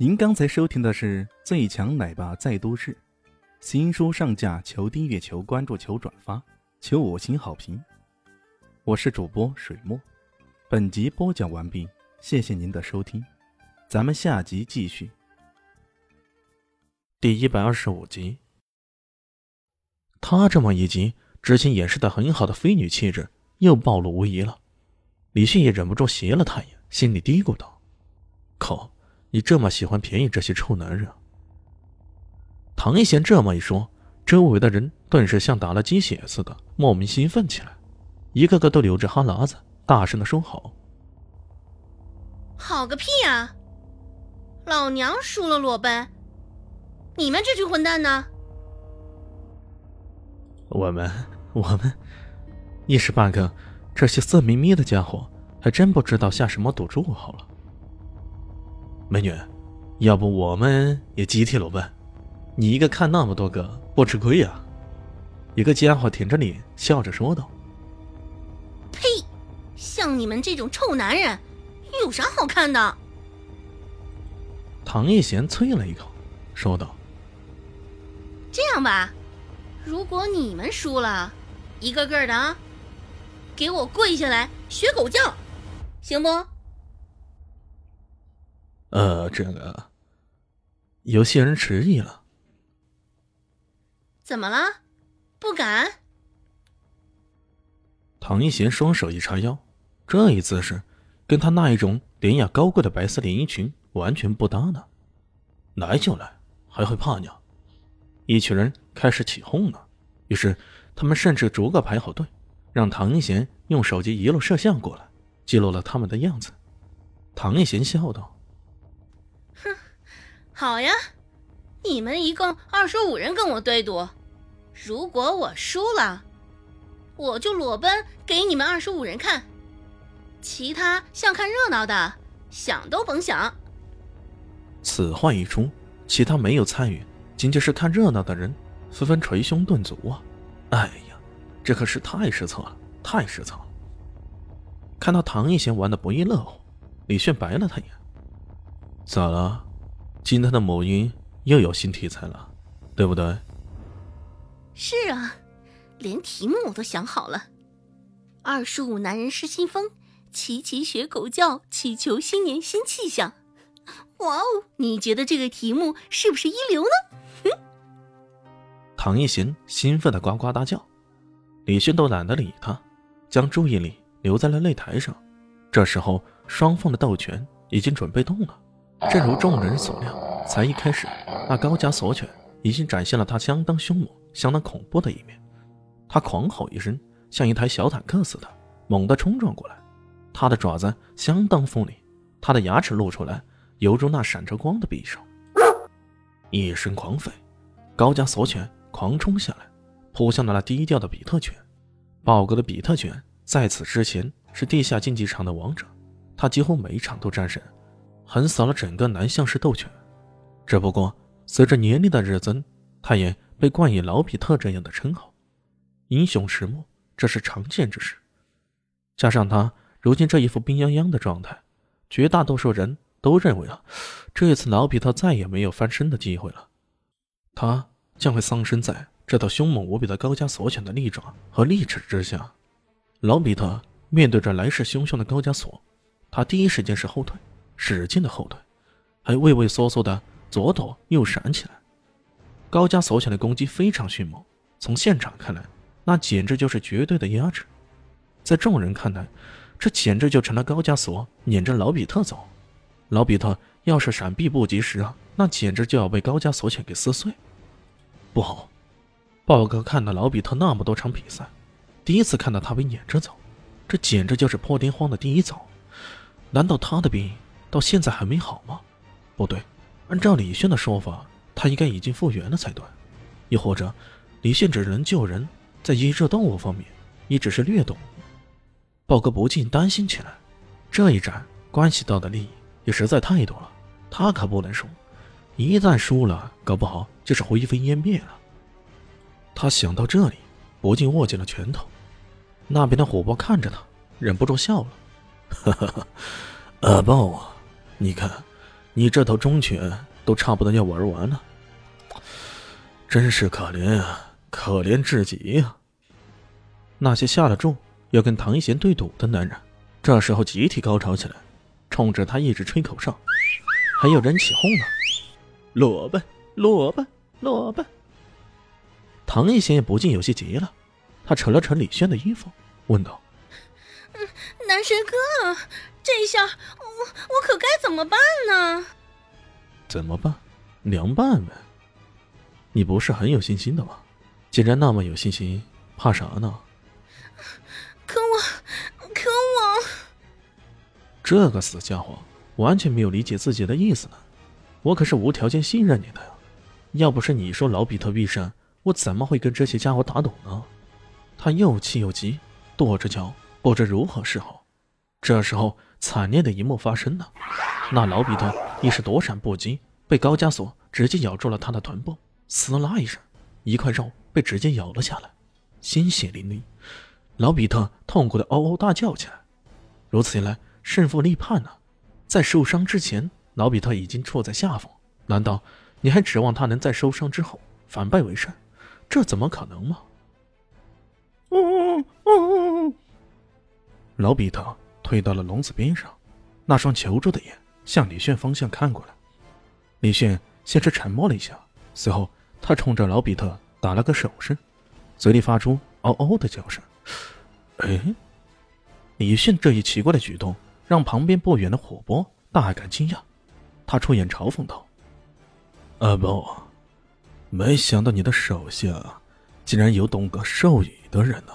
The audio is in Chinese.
您刚才收听的是《最强奶爸在都市》，新书上架，求订阅，求关注，求转发，求五星好评。我是主播水墨，本集播讲完毕，谢谢您的收听，咱们下集继续。第一百二十五集，他这么一集，之前掩饰的很好的妃女气质又暴露无遗了。李迅也忍不住斜了他一眼，心里嘀咕道：“靠！”你这么喜欢便宜这些臭男人？唐一贤这么一说，周围的人顿时像打了鸡血似的，莫名兴奋起来，一个个都流着哈喇子，大声的说好。好个屁啊！老娘输了裸奔，你们这群混蛋呢？我们我们一时半刻，这些色眯眯的家伙还真不知道下什么赌注好了。美女，要不我们也集体裸奔？你一个看那么多个，不吃亏呀？一个家伙舔着脸笑着说道：“呸！像你们这种臭男人，有啥好看的？”唐一贤啐了一口，说道：“这样吧，如果你们输了，一个个的啊，给我跪下来学狗叫，行不？”呃，这个有些人迟疑了。怎么了？不敢？唐一贤双手一叉腰，这一姿势跟他那一种典雅高贵的白色连衣裙完全不搭呢。来就来，还会怕你？一群人开始起哄了。于是他们甚至逐个排好队，让唐一贤用手机一路摄像过来，记录了他们的样子。唐一贤笑道。好呀，你们一共二十五人跟我对赌，如果我输了，我就裸奔给你们二十五人看，其他想看热闹的想都甭想。此话一出，其他没有参与，仅仅是看热闹的人纷纷捶胸顿足啊！哎呀，这可是太失策了，太失策了！看到唐一贤玩的不亦乐乎，李炫白了他一眼：“咋了？”今天的某音又有新题材了，对不对？是啊，连题目我都想好了。二十五男人失心疯，齐齐学狗叫，祈求新年新气象。哇哦，你觉得这个题目是不是一流呢？哼！唐一贤兴奋的呱呱大叫，李迅都懒得理他，将注意力留在了擂台上。这时候，双方的斗拳已经准备动了。正如众人所料，才一开始，那高加索犬已经展现了它相当凶猛、相当恐怖的一面。它狂吼一声，像一台小坦克似的猛地冲撞过来。他的爪子相当锋利，他的牙齿露出来，犹如那闪着光的匕首。一声狂吠，高加索犬狂冲下来，扑向了那低调的比特犬。豹哥的比特犬在此之前是地下竞技场的王者，他几乎每一场都战胜。横扫了整个南向市斗犬，只不过随着年龄的日增，他也被冠以老比特这样的称号。英雄迟暮，这是常见之事。加上他如今这一副病殃殃的状态，绝大多数人都认为啊，这一次老比特再也没有翻身的机会了。他将会丧生在这道凶猛无比的高加索犬的利爪和利齿之下。老比特面对着来势汹汹的高加索，他第一时间是后退。使劲的后退，还畏畏缩缩的左躲右闪起来。高家所起的攻击非常迅猛，从现场看来，那简直就是绝对的压制。在众人看来，这简直就成了高加索撵着老比特走。老比特要是闪避不及时啊，那简直就要被高加索犬给撕碎。不好！豹哥看到老比特那么多场比赛，第一次看到他被撵着走，这简直就是破天荒的第一走。难道他的病？到现在还没好吗？不对，按照李炫的说法，他应该已经复原了才对。又或者，李炫只能救人，在医治动物方面也只是略懂。豹哥不禁担心起来，这一战关系到的利益也实在太多了，他可不能输。一旦输了，搞不好就是灰飞烟灭了。他想到这里，不禁握紧了拳头。那边的虎豹看着他，忍不住笑了，哈哈哈，阿豹啊！你看，你这头忠犬都差不多要玩完了，真是可怜啊，可怜至极呀！那些下了注要跟唐一贤对赌的男人，这时候集体高潮起来，冲着他一直吹口哨，还有人起哄呢：“萝卜，萝卜，萝卜！”唐一贤也不禁有些急了，他扯了扯李轩的衣服，问道：“男神哥，这下我我可该怎么办呢？”“怎么办？凉拌呗。你不是很有信心的吗？既然那么有信心，怕啥呢？”“可我，可我……这个死家伙完全没有理解自己的意思呢。我可是无条件信任你的呀，要不是你说老比特必胜。”我怎么会跟这些家伙打赌呢？他又气又急，跺着脚，不知如何是好。这时候，惨烈的一幕发生了：那老比特一时躲闪不及，被高加索直接咬住了他的臀部，撕拉一声，一块肉被直接咬了下来，鲜血淋漓。老比特痛苦的嗷嗷大叫起来。如此一来，胜负立判了。在受伤之前，老比特已经处在下风，难道你还指望他能在受伤之后反败为胜？这怎么可能吗？老比特退到了笼子边上，那双求助的眼向李炫方向看过来。李炫先是沉默了一下，随后他冲着老比特打了个手势，嘴里发出嗷嗷的叫声。哎，李炫这一奇怪的举动让旁边不远的火波大感惊讶，他出言嘲讽道：“阿宝。”没想到你的手下竟然有懂得兽语的人呢！